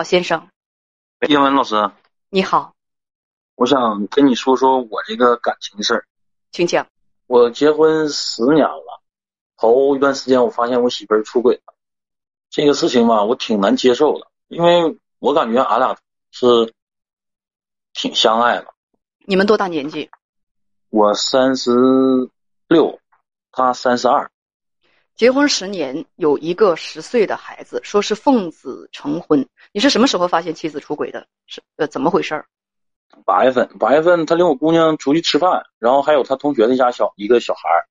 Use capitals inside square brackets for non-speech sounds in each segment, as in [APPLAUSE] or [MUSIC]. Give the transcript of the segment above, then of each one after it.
好，先生。叶文老师，你好，我想跟你说说我这个感情的事儿。请讲。我结婚十年了，头一段时间我发现我媳妇儿出轨了，这个事情吧，我挺难接受的，因为我感觉俺俩是挺相爱的。你们多大年纪？我三十六，她三十二。结婚十年，有一个十岁的孩子，说是奉子成婚。你是什么时候发现妻子出轨的？是呃，怎么回事儿？八月份，八月份他领我姑娘出去吃饭，然后还有他同学的家小一个小孩儿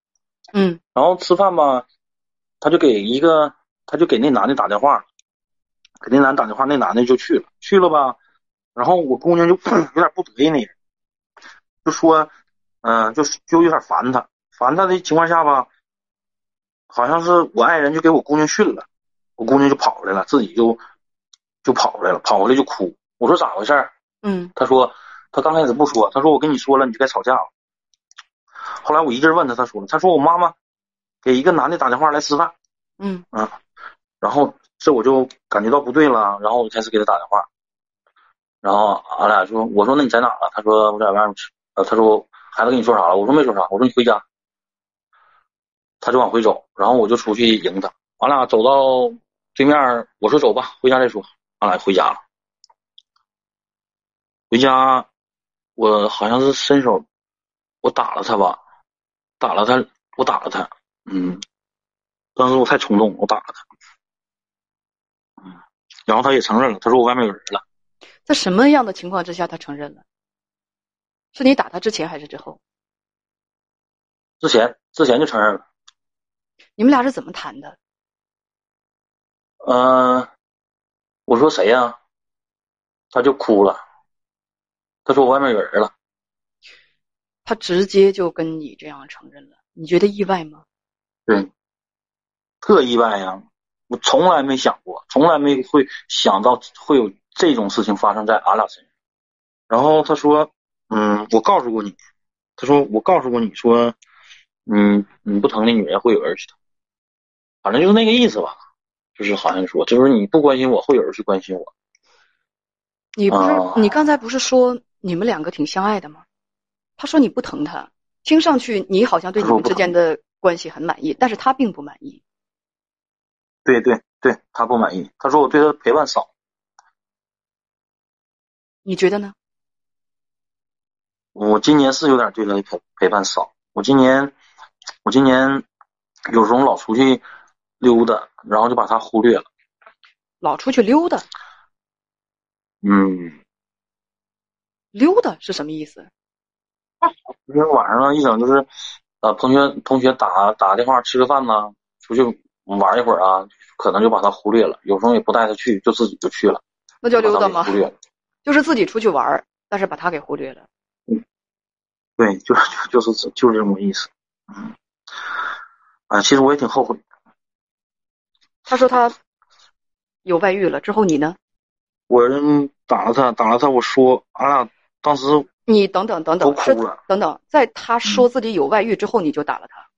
嗯，然后吃饭吧，他就给一个，他就给那男的打电话，给那男的打电话，那男的就去了，去了吧，然后我姑娘就 [CLEARS THROAT] 有点不得意那人，就说，嗯，就就有点烦他，烦他的情况下吧。好像是我爱人就给我姑娘训了，我姑娘就跑来了，自己就就跑回来了，跑回来就哭。我说咋回事？嗯，他说他刚开始不说，他说我跟你说了，你就该吵架了。后来我一劲问他，他说了，他说我妈妈给一个男的打电话来吃饭。嗯啊，然后这我就感觉到不对了，然后我就开始给他打电话，然后俺俩说，我说那你在哪了？他说我在外面吃。呃，他说孩子跟你说啥了？我说没说啥，我说你回家。他就往回走，然后我就出去迎他。俺俩走到对面，我说走吧，回家再说。俺俩回家了。回家，我好像是伸手，我打了他吧，打了他，我打了他。嗯，当时我太冲动，我打了他。嗯，然后他也承认了，他说我外面有人了。在什么样的情况之下他承认了？是你打他之前还是之后？之前，之前就承认了。你们俩是怎么谈的？嗯，我说谁呀？他就哭了。他说我外面有人了。他直接就跟你这样承认了，你觉得意外吗？对，特意外呀！我从来没想过，从来没会想到会有这种事情发生在俺俩身上。然后他说：“嗯，我告诉过你。”他说：“我告诉过你说，嗯，你不疼的女人会有人去疼。”反正就是那个意思吧，就是好像说，就是你不关心我，会有人去关心我。你不是你刚才不是说你们两个挺相爱的吗？他说你不疼他，听上去你好像对你们之间的关系很满意，但是他并不满意。对对对，他不满意。他说我对他陪伴少。你觉得呢？我今年是有点对他陪陪伴少。我今年，我今年有时候老出去。溜达，然后就把他忽略了。老出去溜达。嗯。溜达是什么意思？就是晚上一整就是，呃，同学同学打打个电话吃个饭呐，出去玩一会儿啊，可能就把他忽略了。有时候也不带他去，就自己就去了。那叫溜达吗？忽略。就是自己出去玩，但是把他给忽略了。嗯。对，就是就是就是这么意思。嗯。啊，其实我也挺后悔。他说他有外遇了，之后你呢？我打了他，打了他。我说，俺俩当时你等等等等，哭了。等等，在他说自己有外遇之后，你就打了他。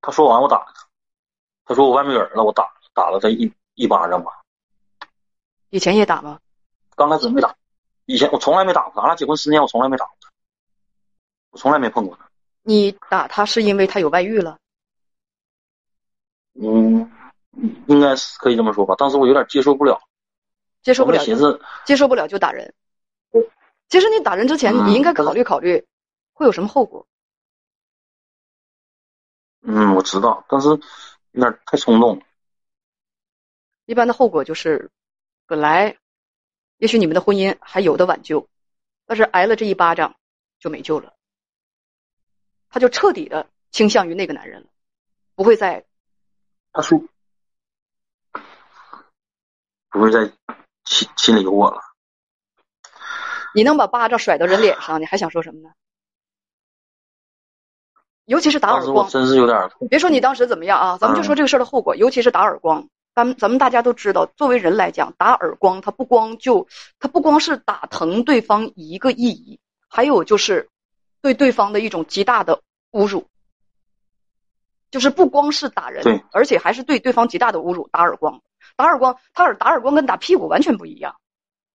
他说完，我打了他。他说我外面有人了，我打打了他一一巴掌吧。以前也打吗？刚开始没打，以前我从来没打过他。俺俩结婚十年，我从来没打过他，我从来没碰过他。你打他是因为他有外遇了？嗯，应该是可以这么说吧。当时我有点接受不了，接受不了，寻思接受不了就打人。其实你打人之前，你应该考虑考虑会有什么后果。嗯，我知道，但是有点太冲动了。一般的后果就是，本来也许你们的婚姻还有的挽救，但是挨了这一巴掌就没救了。他就彻底的倾向于那个男人了，不会再。他说：“不是在心心里有我了。”你能把巴掌甩到人脸上，你还想说什么呢？尤其是打耳光，真是有点。别说你当时怎么样啊，咱们就说这个事儿的后果，尤其是打耳光。咱们咱们大家都知道，作为人来讲，打耳光，它不光就它不光是打疼对方一个意义，还有就是对对方的一种极大的侮辱。就是不光是打人，而且还是对对方极大的侮辱。打耳光，打耳光，他耳打耳光跟打屁股完全不一样，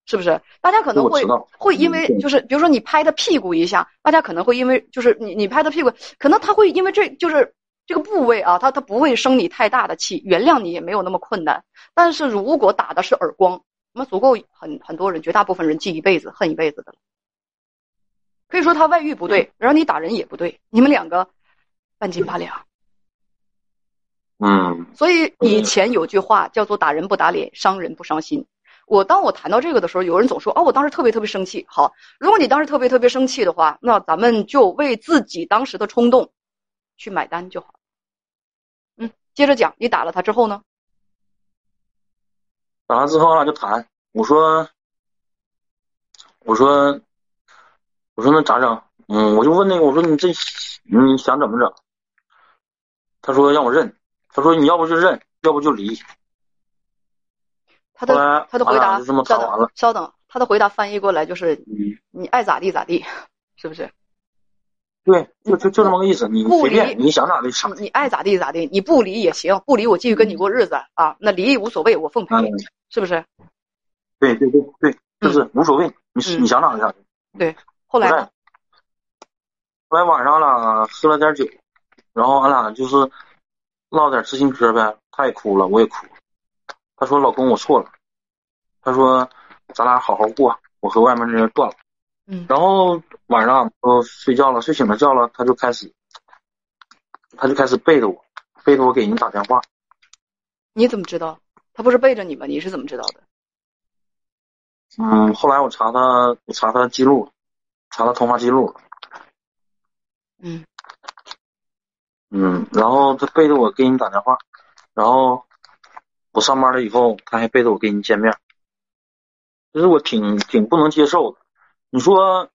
是不是？大家可能会会因为就是比如说你拍他屁股一下，大家可能会因为就是你你拍他屁股，可能他会因为这就是这个部位啊，他他不会生你太大的气，原谅你也没有那么困难。但是如果打的是耳光，那么足够很很多人绝大部分人记一辈子恨一辈子的了。可以说他外遇不对，然后你打人也不对，你们两个半斤八两。嗯，所以以前有句话叫做“打人不打脸，伤人不伤心”。我当我谈到这个的时候，有人总说：“哦，我当时特别特别生气。”好，如果你当时特别特别生气的话，那咱们就为自己当时的冲动去买单就好。嗯，接着讲，你打了他之后呢？打完之后，俺俩就谈。我说：“我说。”我说那咋整？嗯，我就问那个，我说你这你想怎么整？他说让我认，他说你要不就认，要不就离。他的他的回答就这么完了。稍等，他的回答翻译过来就是你爱咋地咋地，是不是？对，就就就这么个意思。你随便，你想咋地咋地。你爱咋地咋地，你不离也行，不离我继续跟你过日子啊。那离无所谓，我奉陪，是不是？对对对对，就是无所谓，你你想咋地咋地。对。后来，后来晚上了，喝了点酒，然后俺俩就是唠点知心嗑呗。他也哭了，我也哭。他说：“老公，我错了。”他说：“咱俩好好过，我和外面那人断了。”嗯。然后晚上都睡觉了，睡醒了觉了，他就开始，他就开始背着我，背着我给人打电话。你怎么知道？他不是背着你吗？你是怎么知道的？嗯，后来我查他，我查他记录。查他通话记录，嗯，嗯，然后他背着我给你打电话，然后我上班了以后，他还背着我跟你见面，其实我挺挺不能接受的。你说，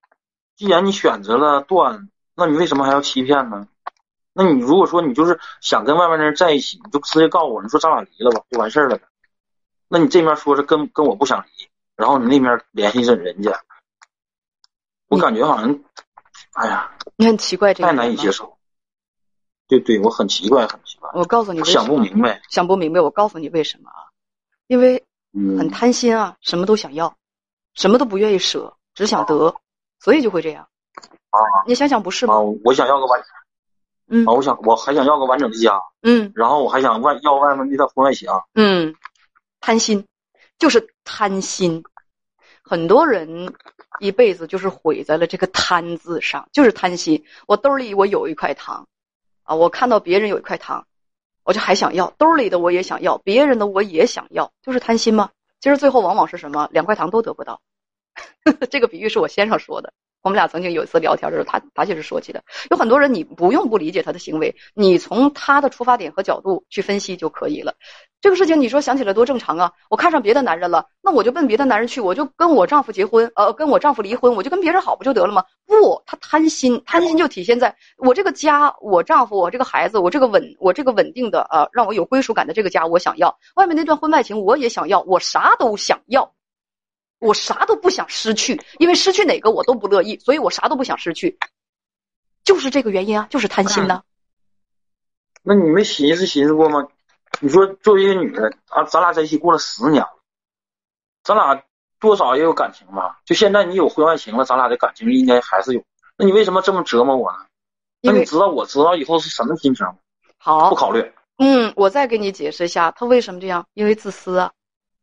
既然你选择了断，那你为什么还要欺骗呢？那你如果说你就是想跟外面的人在一起，你就直接告诉我，你说咱俩离了吧，就完事儿了呗。那你这面说是跟跟我不想离，然后你那面联系着人家。我感觉好像，哎呀，你很奇怪，这太难以接受。对对，我很奇怪，很奇怪。我告诉你，想不明白，想不明白。我告诉你为什么啊？因为很贪心啊，什么都想要，什么都不愿意舍，只想得，所以就会这样。啊，你想想不是吗？我想要个完，嗯，啊，我想我还想要个完整的家，嗯，然后我还想外要外面那套婚外情，嗯，贪心，就是贪心，很多人。一辈子就是毁在了这个贪字上，就是贪心。我兜里我有一块糖，啊，我看到别人有一块糖，我就还想要，兜里的我也想要，别人的我也想要，就是贪心吗？其实最后往往是什么？两块糖都得不到。[LAUGHS] 这个比喻是我先生说的。我们俩曾经有一次聊天的时候，他他就是说起的。有很多人你不用不理解他的行为，你从他的出发点和角度去分析就可以了。这个事情你说想起来多正常啊！我看上别的男人了，那我就奔别的男人去，我就跟我丈夫结婚，呃，跟我丈夫离婚，我就跟别人好不就得了吗？不，他贪心，贪心就体现在我这个家，我丈夫，我这个孩子，我这个稳，我这个稳定的，呃，让我有归属感的这个家，我想要。外面那段婚外情我也想要，我啥都想要。我啥都不想失去，因为失去哪个我都不乐意，所以我啥都不想失去，就是这个原因啊，就是贪心呢。那你没寻思寻思过吗？你说作为一个女的啊，咱俩在一起过了十年，咱俩多少也有感情吧？就现在你有婚外情了，咱俩的感情应该还是有。那你为什么这么折磨我呢？那你知道我知道以后是什么心情吗？好，不考虑。嗯，我再给你解释一下，他为什么这样？因为自私啊，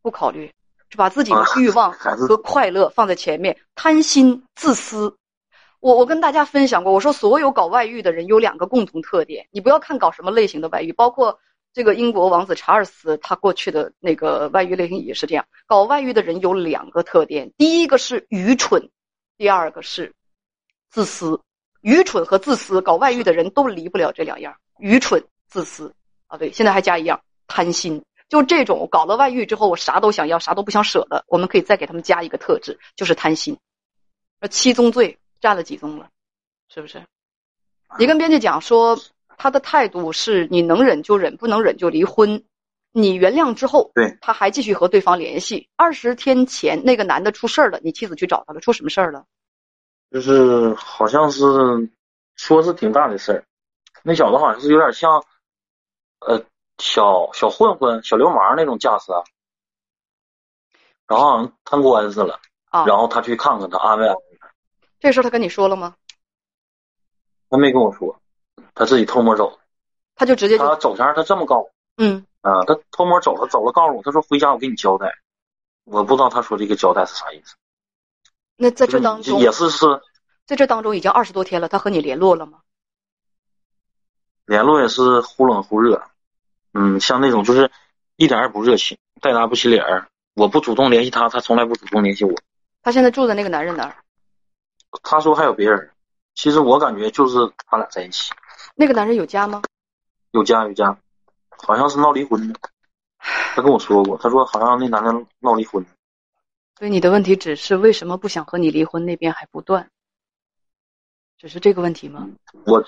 不考虑。就把自己的欲望和快乐放在前面，贪心、自私。我我跟大家分享过，我说所有搞外遇的人有两个共同特点。你不要看搞什么类型的外遇，包括这个英国王子查尔斯，他过去的那个外遇类型也是这样。搞外遇的人有两个特点，第一个是愚蠢，第二个是自私。愚蠢和自私，搞外遇的人都离不了这两样：愚蠢、自私。啊，对，现在还加一样，贪心。就这种搞了外遇之后，我啥都想要，啥都不想舍的，我们可以再给他们加一个特质，就是贪心。那七宗罪占了几宗了？是不是？你跟编辑讲说，他的态度是你能忍就忍，不能忍就离婚。你原谅之后，对，他还继续和对方联系。二十天前那个男的出事儿了，你妻子去找他了，出什么事儿了？就是好像是说是挺大的事儿，那小子好像是有点像，呃。小小混混、小流氓那种架势啊，然后好像摊官司了，啊，然后他去看看他，安慰安慰他。这事儿他跟你说了吗？他没跟我说，他自己偷摸走。他就直接就他走前他这么告诉嗯，啊，他偷摸走了，走了告诉我，他说回家我给你交代。我不知道他说这个交代是啥意思。那在这当中，也是是在这当中已经二十多天了，他和你联络了吗？联络也是忽冷忽热，嗯，像那种就是一点儿也不热情，带答不起脸儿。我不主动联系他，他从来不主动联系我。他现在住的那个男人哪儿？他说还有别人，其实我感觉就是他俩在一起，那个男人有家吗？有家有家，好像是闹离婚的。他跟我说过，他说好像那男的闹离婚，所以你的问题只是为什么不想和你离婚，那边还不断，只是这个问题吗？我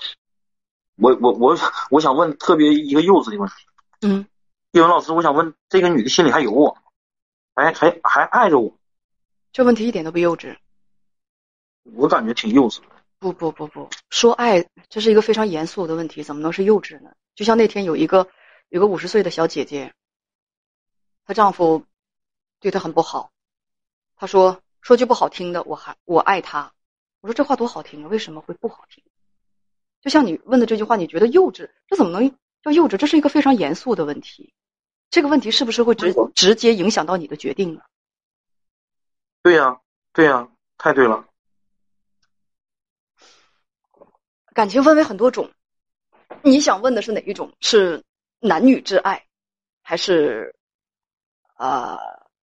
我我我我想问特别一个幼稚的问题，嗯，叶文老师，我想问这个女的心里还有我吗？还还还爱着我？这问题一点都不幼稚。我感觉挺幼稚的。不不不不，说爱这是一个非常严肃的问题，怎么能是幼稚呢？就像那天有一个有个五十岁的小姐姐，她丈夫对她很不好，她说说句不好听的，我还我爱他。我说这话多好听啊，为什么会不好听？就像你问的这句话，你觉得幼稚，这怎么能叫幼稚？这是一个非常严肃的问题，这个问题是不是会直直接影响到你的决定呢？对呀、对呀、太对了。感情分为很多种，你想问的是哪一种？是男女之爱，还是呃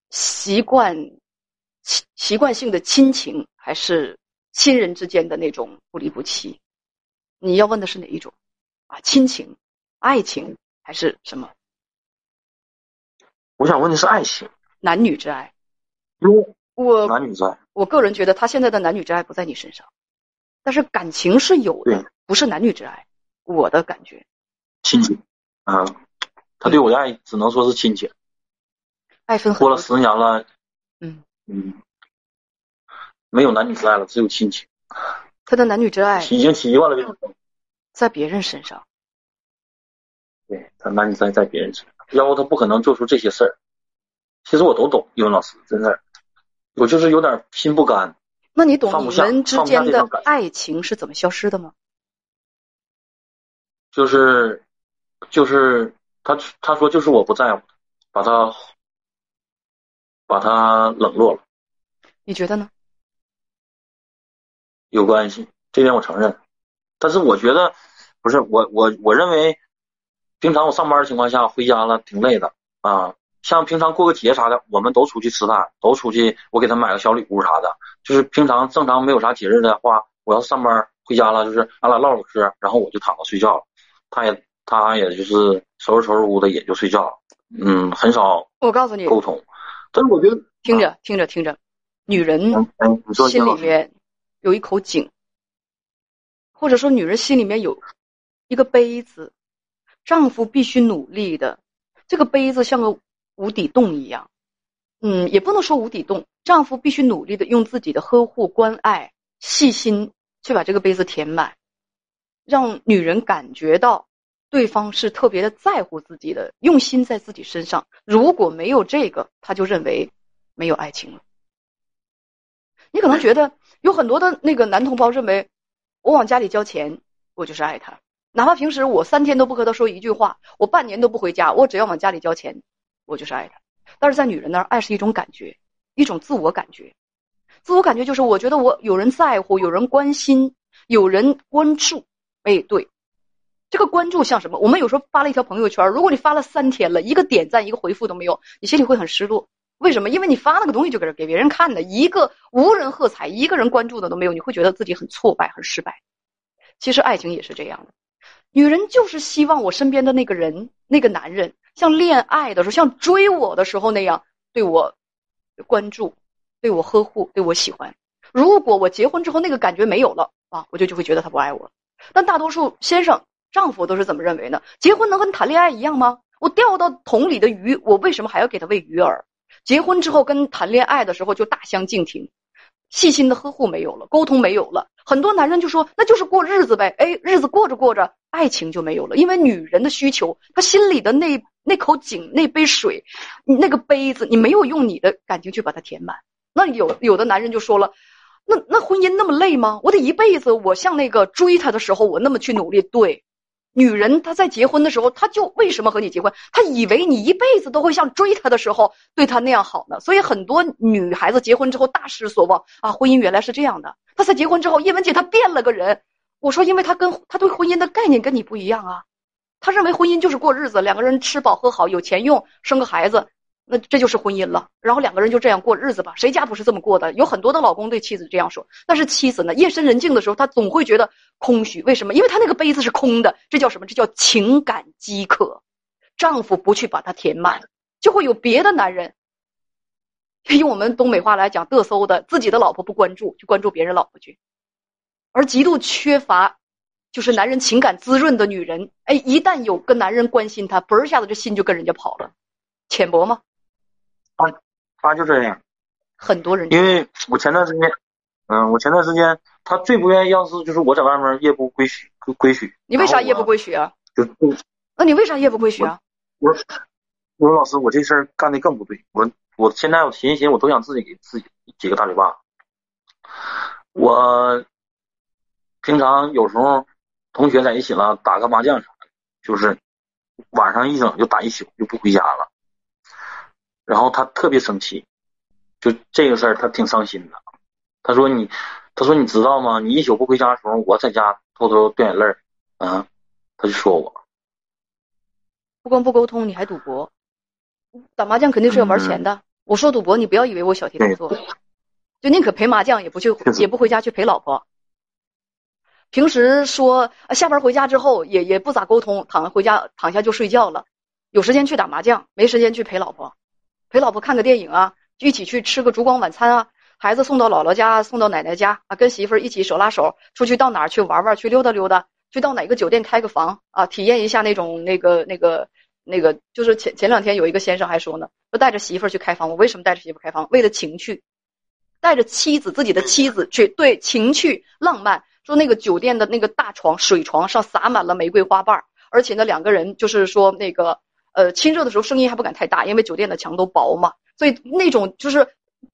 习惯习习惯性的亲情，还是亲人之间的那种不离不弃？你要问的是哪一种？啊，亲情、爱情还是什么我想问的是爱情，男女之爱？因为我男女之爱。我个人觉得他现在的男女之爱不在你身上，但是感情是有的对，不是男女之爱。我的感觉，亲情，啊，他对我的爱只能说是亲情。爱分过了十年了，嗯，嗯，没有男女之爱了，只有亲情，他的男女之爱已经习惯了这种。在别人身上。对他那你在在别人身上，要不他不可能做出这些事儿。其实我都懂，英文老师真的，我就是有点心不甘。那你懂你们之间的爱情是怎么消失的吗？就是，就是他他说就是我不在乎他，把他把他冷落了，你觉得呢？有关系，这点我承认。但是我觉得不是我我我认为，平常我上班的情况下回家了挺累的啊，像平常过个节啥的，我们都出去吃饭，都出去，我给他买个小礼物啥的。就是平常正常没有啥节日的话，我要上班回家了，就是俺俩唠唠嗑，然后我就躺着睡觉了。他也他也就是收拾收拾屋子也就睡觉了，嗯，很少我告诉你，沟通。但是我觉得，听着听着听着，女人心里面有一口井，或者说女人心里面有一个杯子，丈夫必须努力的，这个杯子像个无底洞一样，嗯，也不能说无底洞，丈夫必须努力的用自己的呵护、关爱、细心去把这个杯子填满，让女人感觉到对方是特别的在乎自己的，用心在自己身上。如果没有这个，他就认为没有爱情了。你可能觉得有很多的那个男同胞认为，我往家里交钱，我就是爱他，哪怕平时我三天都不和他说一句话，我半年都不回家，我只要往家里交钱，我就是爱他。但是在女人那儿，爱是一种感觉，一种自我感觉。自我感觉就是我觉得我有人在乎，有人关心，有人关注。哎，对，这个关注像什么？我们有时候发了一条朋友圈，如果你发了三天了，一个点赞、一个回复都没有，你心里会很失落。为什么？因为你发那个东西就给给别人看的，一个无人喝彩，一个人关注的都没有，你会觉得自己很挫败、很失败。其实爱情也是这样的，女人就是希望我身边的那个人、那个男人，像恋爱的时候、像追我的时候那样对我关注、对我呵护、对我喜欢。如果我结婚之后那个感觉没有了啊，我就就会觉得他不爱我了。但大多数先生、丈夫都是怎么认为呢？结婚能跟谈恋爱一样吗？我钓到桶里的鱼，我为什么还要给他喂鱼饵？结婚之后跟谈恋爱的时候就大相径庭，细心的呵护没有了，沟通没有了，很多男人就说那就是过日子呗，哎，日子过着过着，爱情就没有了，因为女人的需求，她心里的那那口井那杯水，那个杯子，你没有用你的感情去把它填满，那有有的男人就说了。那那婚姻那么累吗？我得一辈子，我像那个追他的时候，我那么去努力。对，女人她在结婚的时候，她就为什么和你结婚？她以为你一辈子都会像追她的时候对她那样好呢。所以很多女孩子结婚之后大失所望啊！婚姻原来是这样的。她在结婚之后，叶文姐她变了个人。我说，因为她跟她对婚姻的概念跟你不一样啊。她认为婚姻就是过日子，两个人吃饱喝好，有钱用，生个孩子。那这就是婚姻了，然后两个人就这样过日子吧。谁家不是这么过的？有很多的老公对妻子这样说，但是妻子呢，夜深人静的时候，她总会觉得空虚。为什么？因为她那个杯子是空的。这叫什么？这叫情感饥渴。丈夫不去把它填满，就会有别的男人。用我们东北话来讲，嘚瑟的，自己的老婆不关注，去关注别人老婆去。而极度缺乏，就是男人情感滋润的女人，哎，一旦有个男人关心她，嘣一下子这心就跟人家跑了。浅薄吗？他他就这样，很多人。因为我前段时间，嗯，我前段时间他最不愿意要是就是我在外面夜不归宿归宿。你为啥夜不归宿啊？就那你为啥夜不归宿啊？我我说老师，我这事儿干的更不对。我我现在我寻思寻思，我都想自己给自己几个大嘴巴。我平常有时候同学在一起了，打个麻将啥的，就是晚上一整就打一宿，就不回家了。然后他特别生气，就这个事儿他挺伤心的。他说你，他说你知道吗？你一宿不回家的时候，我在家偷偷掉眼泪儿。啊，他就说我，不光不沟通，你还赌博，打麻将肯定是要玩钱的。我说赌博，你不要以为我小题大做，[LAUGHS] 就宁可陪麻将，也不去，也不回家去陪老婆。平时说下班回家之后，也也不咋沟通，躺回家躺下就睡觉了。有时间去打麻将，没时间去陪老婆。陪老婆看个电影啊，一起去吃个烛光晚餐啊，孩子送到姥姥家，送到奶奶家啊，跟媳妇儿一起手拉手出去到哪儿去玩玩，去溜达溜达，去到哪个酒店开个房啊，体验一下那种那个那个那个，就是前前两天有一个先生还说呢，说带着媳妇儿去开房，我为什么带着媳妇儿开房？为了情趣，带着妻子自己的妻子去对情趣浪漫，说那个酒店的那个大床水床上洒满了玫瑰花瓣，而且呢两个人就是说那个。呃，亲热的时候声音还不敢太大，因为酒店的墙都薄嘛，所以那种就是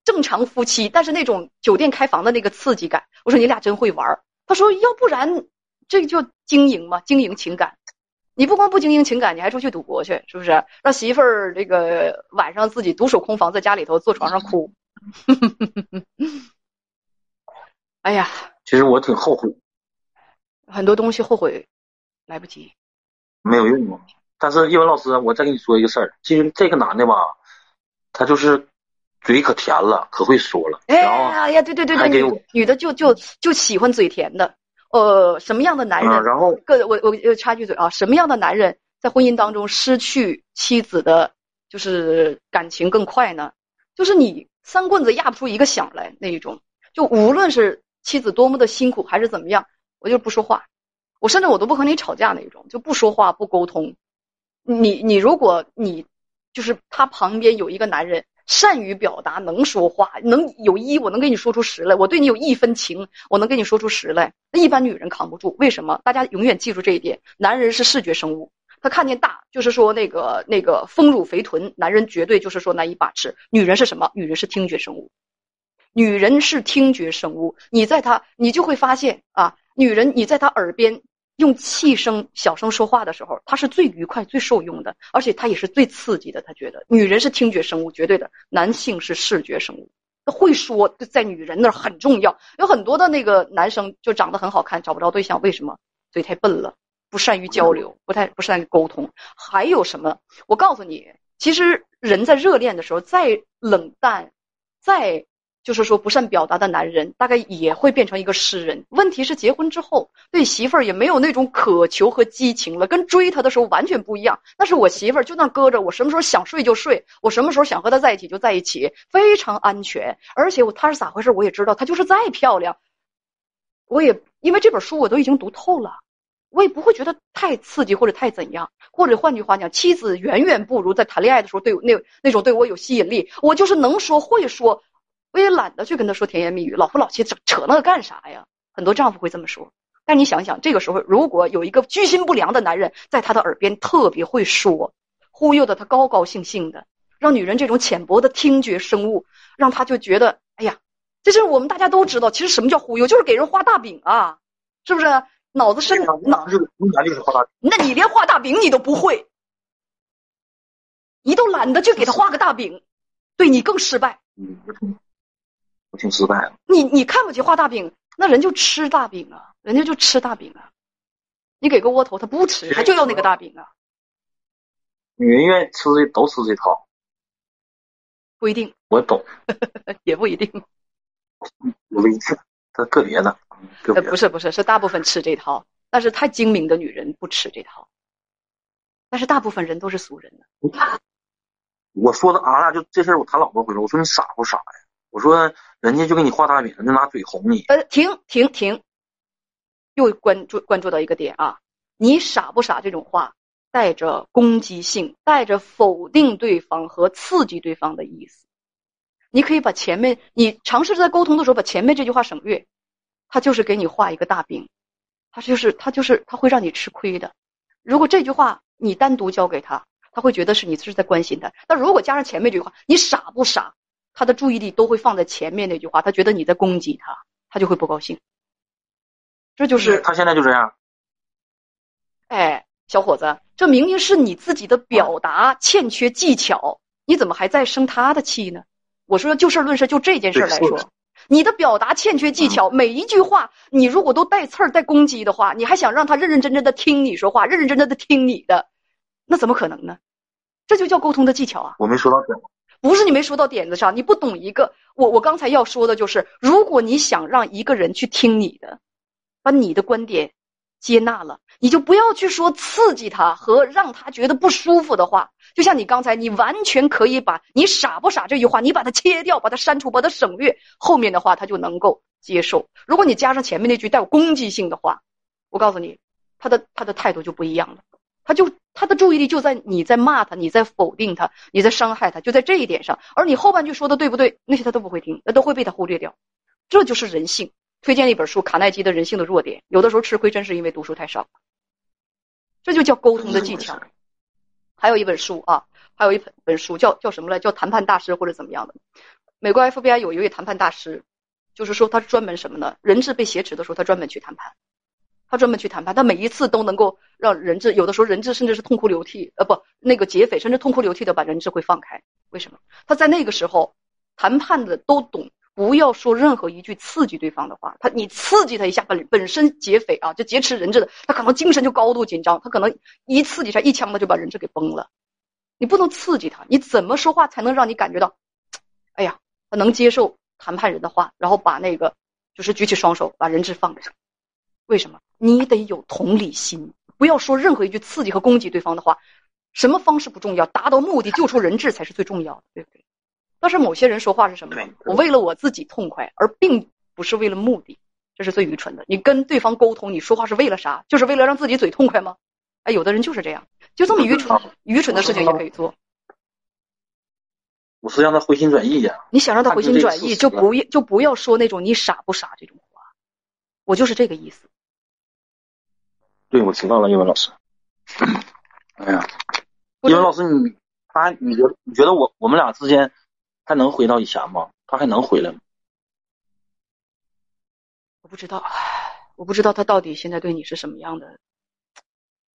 正常夫妻，但是那种酒店开房的那个刺激感。我说你俩真会玩他说要不然这就经营嘛，经营情感。你不光不经营情感，你还出去赌博去，是不是？让媳妇儿这个晚上自己独守空房，在家里头坐床上哭。[LAUGHS] 哎呀，其实我挺后悔，很多东西后悔来不及，没有用啊。但是叶文老师，我再跟你说一个事儿，其实这个男的吧，他就是嘴可甜了，可会说了。哎呀呀，对对对对，女女的就就就喜欢嘴甜的。呃，什么样的男人？然后，个我我插句嘴啊，什么样的男人在婚姻当中失去妻子的，就是感情更快呢？就是你三棍子压不出一个响来那一种。就无论是妻子多么的辛苦还是怎么样，我就不说话，我甚至我都不和你吵架那一种，就不说话不沟通。你你如果你就是他旁边有一个男人善于表达能说话能有一我能给你说出十来我对你有一分情我能给你说出十来那一般女人扛不住。为什么？大家永远记住这一点男人是视觉生物他看见大就是说那个那个丰乳肥臀男人绝对就是说难以把持女人是什么？女人是听觉生物。女人是听觉生物你在他你就会发现啊女人你在他耳边。用气声小声说话的时候，他是最愉快、最受用的，而且他也是最刺激的。他觉得女人是听觉生物，绝对的；男性是视觉生物。会说，在女人那儿很重要。有很多的那个男生就长得很好看，找不着对象，为什么？嘴太笨了，不善于交流，不太不善于沟通。还有什么？我告诉你，其实人在热恋的时候，再冷淡，再……就是说，不善表达的男人大概也会变成一个诗人。问题是，结婚之后对媳妇儿也没有那种渴求和激情了，跟追她的时候完全不一样。那是我媳妇儿，就那搁着，我什么时候想睡就睡，我什么时候想和她在一起就在一起，非常安全。而且我她是咋回事，我也知道。她就是再漂亮，我也因为这本书我都已经读透了，我也不会觉得太刺激或者太怎样。或者换句话讲，妻子远远不如在谈恋爱的时候对那那种对我有吸引力。我就是能说会说。我也懒得去跟他说甜言蜜语，老夫老妻扯扯那个干啥呀？很多丈夫会这么说。但你想想，这个时候如果有一个居心不良的男人在他的耳边特别会说，忽悠的他高高兴兴的，让女人这种浅薄的听觉生物，让他就觉得，哎呀，这是我们大家都知道，其实什么叫忽悠，就是给人画大饼啊，是不是？脑子深，脑就是就是画大饼。那你连画大饼你都不会，你都懒得去给他画个大饼，对你更失败。嗯，我挺失败的。你你看不起画大饼，那人就吃大饼啊，人家就吃大饼啊。你给个窝头，他不吃，他就要那个大饼啊。女人愿意吃这都吃这套，不一定。我懂，[LAUGHS] 也不一定。[LAUGHS] 不一定，他个别的。呃，不是不是，是大部分吃这套，但是太精明的女人不吃这套。但是大部分人都是俗人呢。[LAUGHS] 我说的俺俩就这事儿，我谈老婆回来，我说你傻不傻呀？我说人家就给你画大饼，就拿嘴哄你。呃，停停停，又关注关注到一个点啊，你傻不傻？这种话带着攻击性，带着否定对方和刺激对方的意思。你可以把前面你尝试在沟通的时候把前面这句话省略。他就是给你画一个大饼，他就是他就是他会让你吃亏的。如果这句话你单独交给他，他会觉得是你是在关心他。但如果加上前面这句话，你傻不傻？他的注意力都会放在前面那句话，他觉得你在攻击他，他就会不高兴。这就是他现在就这样。哎，小伙子，这明明是你自己的表达欠缺技巧，你怎么还在生他的气呢？我说就事论事，就这件事来说。你的表达欠缺技巧，每一句话你如果都带刺儿、带攻击的话，你还想让他认认真真的听你说话，认认真真的听你的，那怎么可能呢？这就叫沟通的技巧啊！我没说到点，不是你没说到点子上，你不懂一个。我我刚才要说的就是，如果你想让一个人去听你的，把你的观点接纳了，你就不要去说刺激他和让他觉得不舒服的话。就像你刚才，你完全可以把你傻不傻这句话，你把它切掉，把它删除，把它省略，后面的话他就能够接受。如果你加上前面那句带有攻击性的话，我告诉你，他的他的态度就不一样了，他就他的注意力就在你在骂他，你在否定他，你在伤害他，就在这一点上。而你后半句说的对不对，那些他都不会听，那都会被他忽略掉。这就是人性。推荐一本书，卡耐基的《人性的弱点》，有的时候吃亏真是因为读书太少。这就叫沟通的技巧。还有一本书啊，还有一本本书叫叫什么来？叫谈判大师或者怎么样的？美国 FBI 有一位谈判大师，就是说他专门什么呢？人质被挟持的时候，他专门去谈判，他专门去谈判，他每一次都能够让人质，有的时候人质甚至是痛哭流涕，呃，不，那个劫匪甚至痛哭流涕的把人质会放开。为什么？他在那个时候谈判的都懂。不要说任何一句刺激对方的话，他你刺激他一下，本本身劫匪啊，就劫持人质的，他可能精神就高度紧张，他可能一刺激他一枪，他就把人质给崩了。你不能刺激他，你怎么说话才能让你感觉到，哎呀，他能接受谈判人的话，然后把那个就是举起双手把人质放下？为什么？你得有同理心，不要说任何一句刺激和攻击对方的话，什么方式不重要，达到目的救出人质才是最重要的，对不对？但是某些人说话是什么？我为了我自己痛快，而并不是为了目的，这是最愚蠢的。你跟对方沟通，你说话是为了啥？就是为了让自己嘴痛快吗？哎，有的人就是这样，就这么愚蠢，愚蠢的事情也可以做。我是让他回心转意呀。你想让他回心转意，就不要就不要说那种你傻不傻这种话。我就是这个意思。对，我知道了，英文老师。[CLEARS THROAT] 哎呀，英文老师，你他，你觉得你觉得我我们俩之间？还能回到以前吗？他还能回来吗？我不知道，我不知道他到底现在对你是什么样的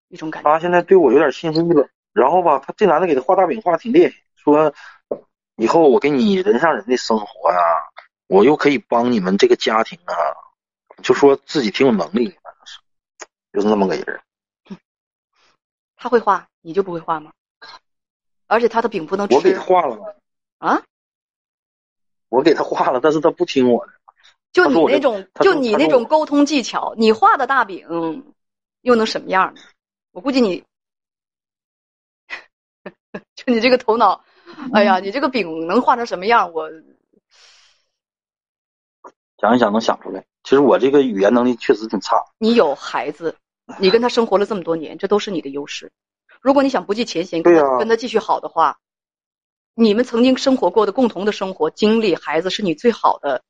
一种感觉。他现在对我有点心灰意冷，然后吧，他这男的给他画大饼画的挺厉害，说以后我给你人上人的生活呀，我又可以帮你们这个家庭啊，就说自己挺有能力，反正是就是那么个人。他会画，你就不会画吗？而且他的饼不能吃。我给他画了啊？我给他画了，但是他不听我的。就你那种，就你那种沟通技巧，你画的大饼又能什么样呢？我估计你，[LAUGHS] 就你这个头脑，哎呀，你这个饼能画成什么样？我想一想能想出来。其实我这个语言能力确实挺差。你有孩子，你跟他生活了这么多年，这都是你的优势。如果你想不计前嫌跟他跟他继续好的话。你们曾经生活过的共同的生活经历，孩子是你最好的。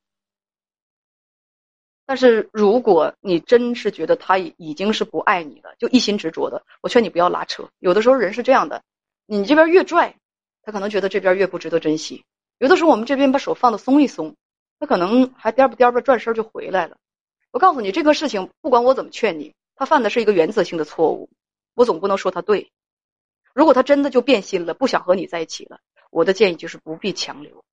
但是如果你真是觉得他已经是不爱你了，就一心执着的，我劝你不要拉扯。有的时候人是这样的，你这边越拽，他可能觉得这边越不值得珍惜。有的时候我们这边把手放的松一松，他可能还颠吧颠吧转身就回来了。我告诉你，这个事情不管我怎么劝你，他犯的是一个原则性的错误，我总不能说他对。如果他真的就变心了，不想和你在一起了，我的建议就是不必强留，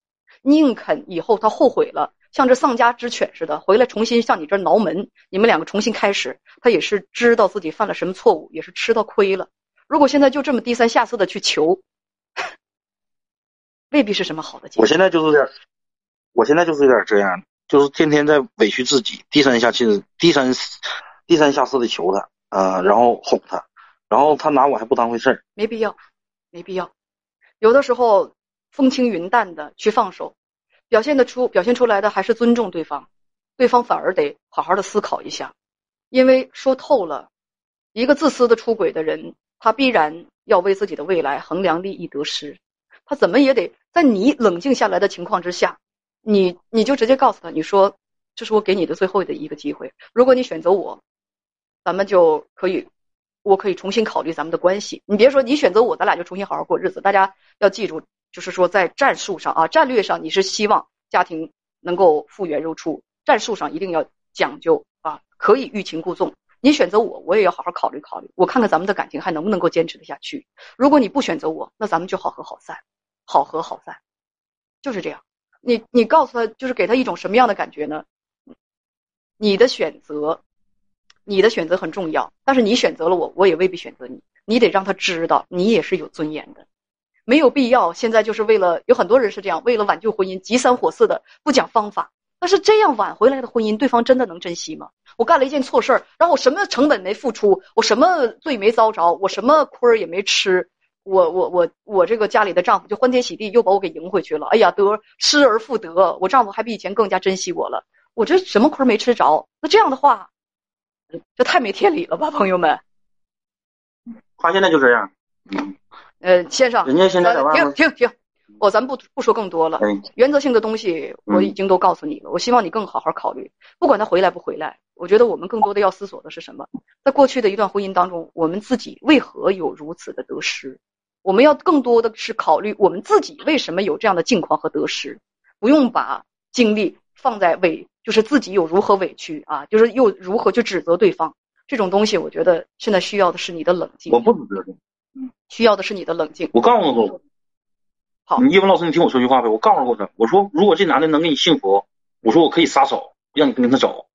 宁肯以后他后悔了。像这丧家之犬似的回来重新向你这儿挠门，你们两个重新开始，他也是知道自己犯了什么错误，也是吃到亏了。如果现在就这么低三下四的去求，[LAUGHS] 未必是什么好的结果。我现在就是这样，我现在就是有点这样，就是天天在委屈自己，低三下四、低三低三下四的求他，呃，然后哄他，然后他拿我还不当回事儿，没必要，没必要。有的时候风轻云淡的去放手。表现的出，表现出来的还是尊重对方，对方反而得好好的思考一下，因为说透了，一个自私的出轨的人，他必然要为自己的未来衡量利益得失，他怎么也得在你冷静下来的情况之下，你你就直接告诉他，你说这是我给你的最后的一个机会，如果你选择我，咱们就可以，我可以重新考虑咱们的关系。你别说你选择我，咱俩就重新好好过日子。大家要记住。就是说，在战术上啊，战略上你是希望家庭能够复原如初，战术上一定要讲究啊，可以欲擒故纵。你选择我，我也要好好考虑考虑，我看看咱们的感情还能不能够坚持得下去。如果你不选择我，那咱们就好合好散，好合好散，就是这样。你你告诉他，就是给他一种什么样的感觉呢？你的选择，你的选择很重要，但是你选择了我，我也未必选择你。你得让他知道，你也是有尊严的。没有必要，现在就是为了有很多人是这样，为了挽救婚姻，急三火四的不讲方法。但是这样挽回来的婚姻，对方真的能珍惜吗？我干了一件错事儿，然后我什么成本没付出，我什么罪没遭着，我什么亏儿也没吃，我我我我这个家里的丈夫就欢天喜地又把我给迎回去了。哎呀，得失而复得，我丈夫还比以前更加珍惜我了。我这什么亏没吃着？那这样的话，这太没天理了吧，朋友们？他现在就这样，嗯。呃，先生，人家现在停停停，我咱不不说更多了。原则性的东西我已经都告诉你了，我希望你更好好考虑。不管他回来不回来，我觉得我们更多的要思索的是什么？在过去的一段婚姻当中，我们自己为何有如此的得失？我们要更多的是考虑我们自己为什么有这样的境况和得失，不用把精力放在委，就是自己有如何委屈啊，就是又如何去指责对方。这种东西，我觉得现在需要的是你的冷静。我不指责你。需要的是你的冷静。我告诉过，好，你叶文老师，你听我说句话呗。我告诉过他，我说如果这男的能给你幸福，我说我可以撒手，让你跟他走。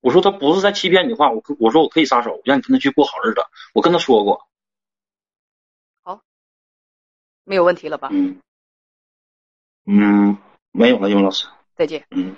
我说他不是在欺骗你的话，我我说我可以撒手，让你跟他去过好日子。我跟他说过。没有问题了吧？嗯，嗯，没有了，英文老师。再见。嗯。